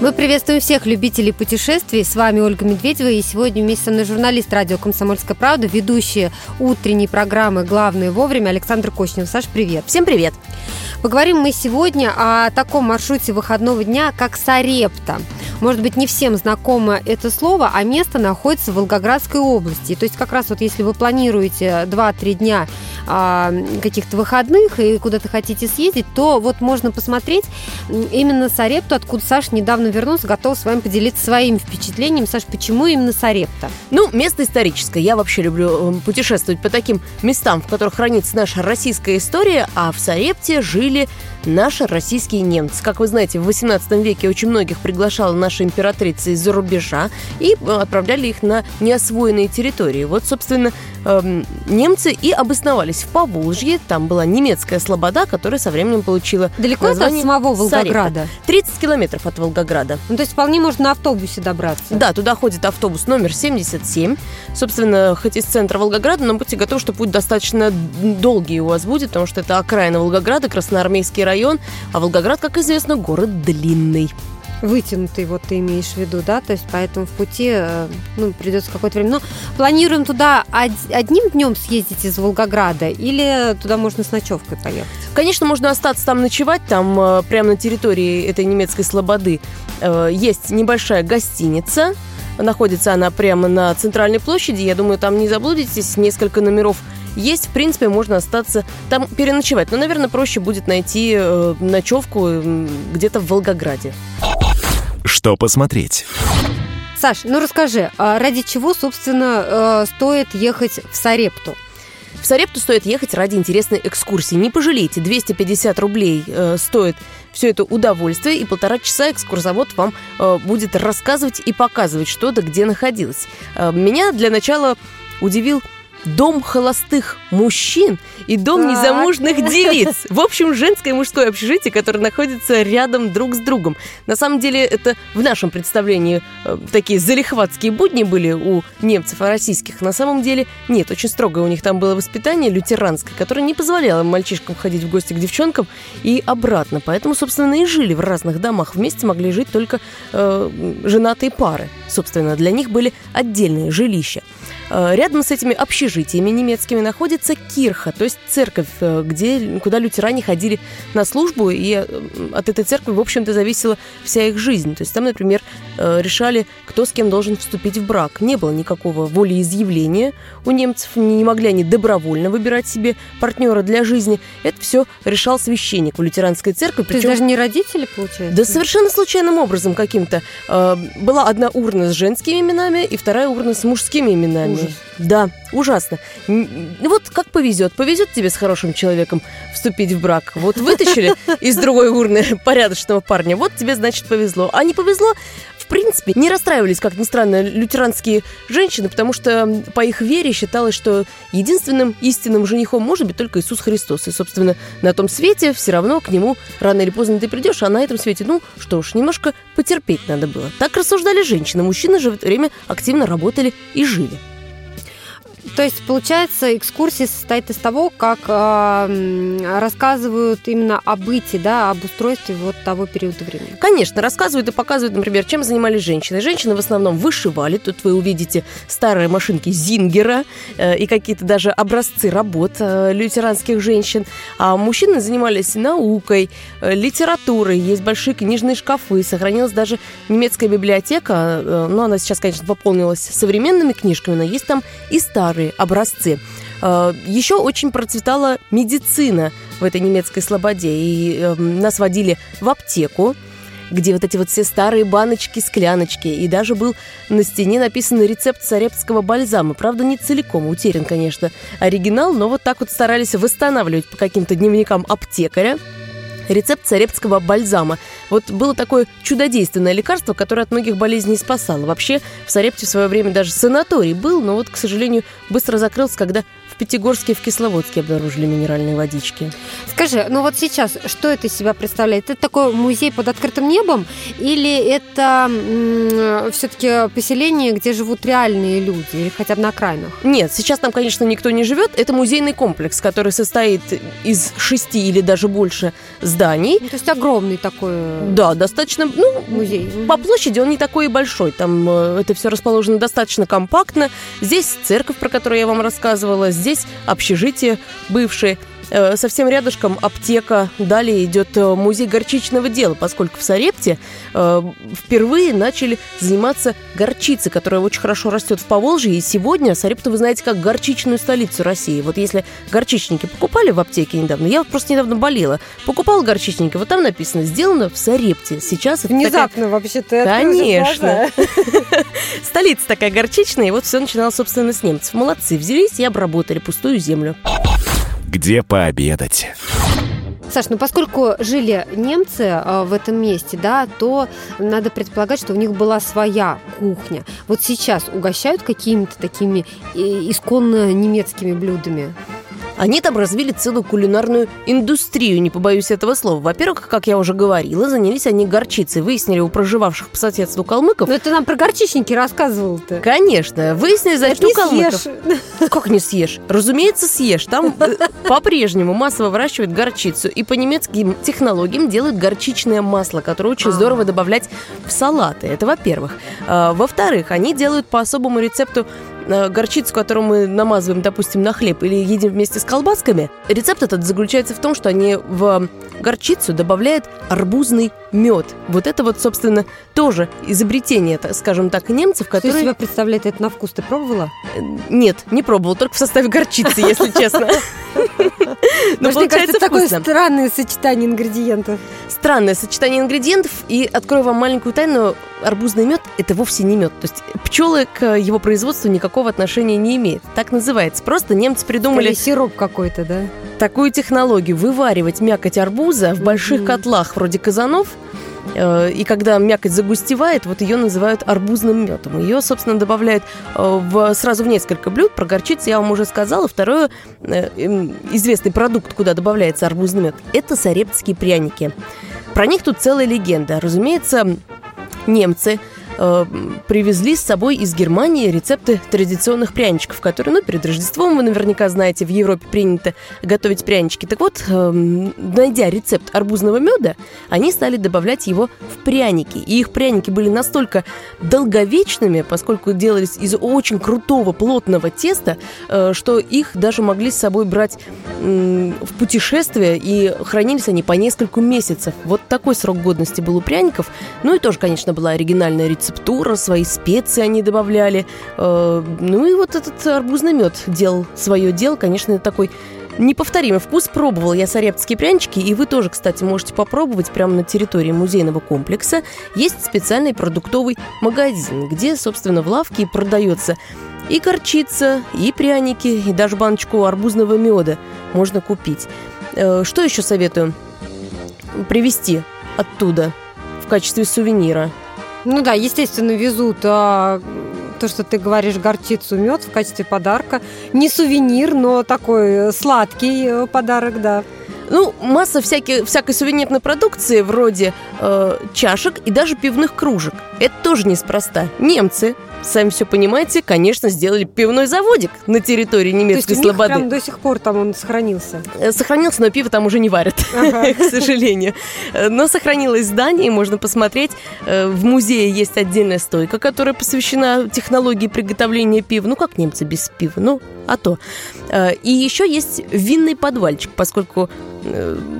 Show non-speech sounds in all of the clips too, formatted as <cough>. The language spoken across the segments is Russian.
Мы приветствуем всех любителей путешествий. С вами Ольга Медведева. И сегодня вместе со мной журналист радио «Комсомольская правда», ведущая утренней программы «Главное вовремя» Александр Кочнев. Саш, привет. Всем привет. Поговорим мы сегодня о таком маршруте выходного дня, как Сарепта. Может быть, не всем знакомо это слово, а место находится в Волгоградской области. То есть как раз вот если вы планируете 2-3 дня а, каких-то выходных и куда-то хотите съездить, то вот можно посмотреть именно Сарепту, откуда Саша недавно вернулся, готов с вами поделиться своими впечатлениями. Саш, почему именно Сарепта? Ну, место историческое. Я вообще люблю эм, путешествовать по таким местам, в которых хранится наша российская история, а в Сарепте жили наши российские немцы. Как вы знаете, в 18 веке очень многих приглашала наша императрица из-за рубежа и э, отправляли их на неосвоенные территории. Вот, собственно, эм, немцы и обосновались в Поволжье. Там была немецкая слобода, которая со временем получила Далеко это от самого Волгограда? Сарепта. 30 километров от Волгограда. Ну, то есть вполне можно на автобусе добраться? Да, туда ходит автобус номер 77. Собственно, хоть из центра Волгограда, но будьте готовы, что путь достаточно долгий у вас будет, потому что это окраина Волгограда, Красноармейский район, а Волгоград, как известно, город длинный вытянутый, вот ты имеешь в виду, да, то есть поэтому в пути, э, ну, придется какое-то время. Но планируем туда одним днем съездить из Волгограда или туда можно с ночевкой поехать? Конечно, можно остаться там ночевать, там э, прямо на территории этой немецкой слободы э, есть небольшая гостиница, находится она прямо на центральной площади, я думаю, там не заблудитесь, несколько номеров есть, в принципе, можно остаться там переночевать. Но, наверное, проще будет найти ночевку где-то в Волгограде. Что посмотреть? Саш, ну расскажи, а ради чего, собственно, э, стоит ехать в Сарепту? В Сарепту стоит ехать ради интересной экскурсии. Не пожалейте, 250 рублей э, стоит все это удовольствие, и полтора часа экскурсовод вам э, будет рассказывать и показывать, что да где находилось. Э, меня для начала удивил дом холостых мужчин и дом так. незамужных девиц. В общем, женское и мужское общежитие, которое находится рядом друг с другом. На самом деле, это в нашем представлении э, такие залихватские будни были у немцев, а российских. На самом деле, нет, очень строгое у них там было воспитание лютеранское, которое не позволяло мальчишкам ходить в гости к девчонкам и обратно. Поэтому, собственно, и жили в разных домах. Вместе могли жить только э, женатые пары. Собственно, для них были отдельные жилища. Э, рядом с этими общежитиями немецкими находится кирха, то есть церковь, э, где, куда лютеране ходили на службу, и э, от этой церкви, в общем-то, зависела вся их жизнь. То есть там, например, решали, кто с кем должен вступить в брак. Не было никакого волеизъявления у немцев, не могли они добровольно выбирать себе партнера для жизни. Это все решал священник в лютеранской церкви. Причем... То есть даже не родители, получается? Да совершенно случайным образом каким-то. Была одна урна с женскими именами и вторая урна с мужскими именами. Ужас. Да, ужасно. Вот как повезет. Повезет тебе с хорошим человеком вступить в брак. Вот вытащили <laughs> из другой урны порядочного парня. Вот тебе, значит, повезло. А не повезло, в принципе, не расстраивались, как ни странно, лютеранские женщины, потому что по их вере считалось, что единственным истинным женихом может быть только Иисус Христос. И, собственно, на том свете все равно к нему рано или поздно ты придешь, а на этом свете, ну, что ж, немножко потерпеть надо было. Так рассуждали женщины. Мужчины же в это время активно работали и жили. То есть, получается, экскурсия состоит из того, как э, рассказывают именно о быте, да, об устройстве вот того периода времени. Конечно, рассказывают и показывают, например, чем занимались женщины. Женщины в основном вышивали. Тут вы увидите старые машинки Зингера э, и какие-то даже образцы работ э, лютеранских женщин. А мужчины занимались наукой, э, литературой. Есть большие книжные шкафы. Сохранилась даже немецкая библиотека. Э, но она сейчас, конечно, пополнилась современными книжками, но есть там и старые старые образцы. Э, Еще очень процветала медицина в этой немецкой слободе. И эм, нас водили в аптеку, где вот эти вот все старые баночки, скляночки. И даже был на стене написан рецепт царепского бальзама. Правда, не целиком, утерян, конечно, оригинал, но вот так вот старались восстанавливать по каким-то дневникам аптекаря рецепт царепского бальзама. Вот было такое чудодейственное лекарство, которое от многих болезней спасало. Вообще в Сарепте в свое время даже санаторий был, но вот, к сожалению, быстро закрылся, когда в Пятигорске и в Кисловодске обнаружили минеральные водички. Скажи, ну вот сейчас, что это из себя представляет? Это такой музей под открытым небом или это все-таки поселение, где живут реальные люди или хотя бы на окраинах? Нет, сейчас там, конечно, никто не живет. Это музейный комплекс, который состоит из шести или даже больше зданий. Ну, то есть огромный такой э, Да, достаточно, ну, музей. по площади он не такой и большой. Там э, это все расположено достаточно компактно. Здесь церковь, про которую я вам рассказывала, здесь общежитие бывшее. Э, совсем рядышком аптека. Далее идет э, музей горчичного дела, поскольку в Сарепте э, впервые начали заниматься горчицей, которая очень хорошо растет в Поволжье. И сегодня Сарепту вы знаете как горчичную столицу России. Вот если горчичники покупали в аптеке недавно, я вот просто недавно болела, покупала горчичники, вот там написано «Сделано в Сарепте». Сейчас это Внезапно такая... вообще-то. Конечно. <laughs> Столица такая горчичная, и вот все начиналось, собственно, с немцев. Молодцы, взялись и обработали пустую землю где пообедать. Саш, ну поскольку жили немцы э, в этом месте, да, то надо предполагать, что у них была своя кухня. Вот сейчас угощают какими-то такими э, исконно немецкими блюдами? Они там развили целую кулинарную индустрию, не побоюсь этого слова. Во-первых, как я уже говорила, занялись они горчицей. Выяснили у проживавших по соседству калмыков... Но это нам про горчичники рассказывал-то. Конечно. Выяснили, значит, у калмыков... Съешь. <laughs> Как не съешь? Разумеется, съешь. Там э, по-прежнему массово выращивают горчицу. И по немецким технологиям делают горчичное масло, которое очень здорово добавлять в салаты. Это во-первых. А, во-вторых, они делают по особому рецепту горчицу, которую мы намазываем, допустим, на хлеб или едим вместе с колбасками, рецепт этот заключается в том, что они в горчицу добавляют арбузный мед. Вот это вот, собственно, тоже изобретение, скажем так, немцев, которые... Что себя представляет это на вкус? Ты пробовала? Э, нет, не пробовала, только в составе горчицы, если <laughs> честно. Но получается такое странное сочетание ингредиентов. Странное сочетание ингредиентов. И открою вам маленькую тайну. Арбузный мед – это вовсе не мед. То есть пчелы к его производству никакого отношения не имеют. Так называется. Просто немцы придумали... сироп какой-то, да? Такую технологию. Вываривать мякоть арбуза в больших котлах вроде казанов – Э, и когда мякоть загустевает, вот ее называют арбузным медом. Ее, собственно, добавляют э, в, сразу в несколько блюд. Про горчицу я вам уже сказала. Второе, э, известный продукт, куда добавляется арбузный мед, это сарептские пряники. Про них тут целая легенда. Разумеется, немцы – э, привезли с собой из Германии рецепты традиционных пряничков, которые, ну, перед Рождеством, вы наверняка знаете, в Европе принято готовить прянички. Так вот, э, найдя рецепт арбузного меда, они стали добавлять его в пряники. И их пряники были настолько долговечными, поскольку делались из очень крутого, плотного теста, э, что их даже могли с собой брать э, в путешествие, и хранились они по несколько месяцев. Вот такой срок годности был у пряников. Ну и тоже, конечно, была оригинальная рецепт рецептура, свои специи они добавляли. Э, ну и вот этот арбузный мед делал свое дело. Конечно, такой неповторимый вкус. Пробовал я сарепские прянички, и вы тоже, кстати, можете попробовать прямо на территории музейного комплекса. Есть специальный продуктовый магазин, где, собственно, в лавке продается и горчица, и пряники, и даже баночку арбузного меда можно купить. Э, что еще советую? Привезти оттуда в качестве сувенира – ну да, естественно, везут а, то, что ты говоришь, горчицу, мед в качестве подарка. Не сувенир, но такой сладкий э, подарок, да. Ну, масса всяких, всякой сувенирной продукции, вроде э, чашек и даже пивных кружек. Это тоже неспроста. Немцы сами все понимаете, конечно, сделали пивной заводик на территории немецкой То есть слободы. прям до сих пор там он сохранился? Э, сохранился, но пиво там уже не варят, ага. <laughs> к сожалению. Э, но сохранилось здание, можно посмотреть. Э, в музее есть отдельная стойка, которая посвящена технологии приготовления пива. Ну, как немцы без пива? Ну, а то. И еще есть винный подвальчик, поскольку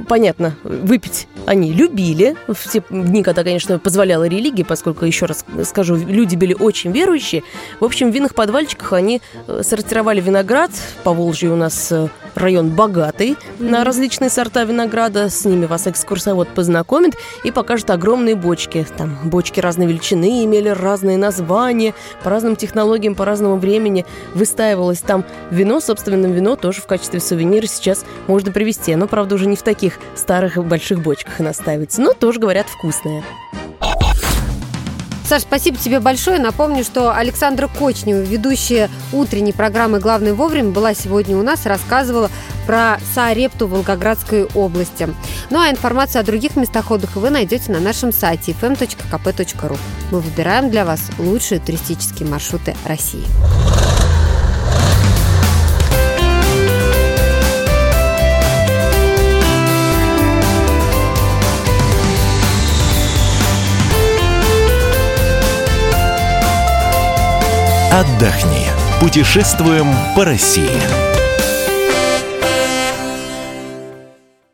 понятно, выпить они любили. В те дни, когда, конечно, позволяла религия, поскольку, еще раз скажу, люди были очень верующие. В общем, в винных подвальчиках они э, сортировали виноград. По Волжье у нас э, район богатый на различные сорта винограда. С ними вас экскурсовод познакомит и покажет огромные бочки. Там бочки разной величины имели разные названия, по разным технологиям, по разному времени выстаивалось там вино. Собственно, вино тоже в качестве сувенира сейчас можно привезти. Но, правда, уже не в таких старых больших бочках и наставится. Но тоже, говорят, вкусное. Саш, спасибо тебе большое. Напомню, что Александра Кочнева, ведущая утренней программы «Главное вовремя», была сегодня у нас, рассказывала про Саарепту Волгоградской области. Ну а информацию о других местах отдыха вы найдете на нашем сайте fm.kp.ru. Мы выбираем для вас лучшие туристические маршруты России. Путешествуем по России.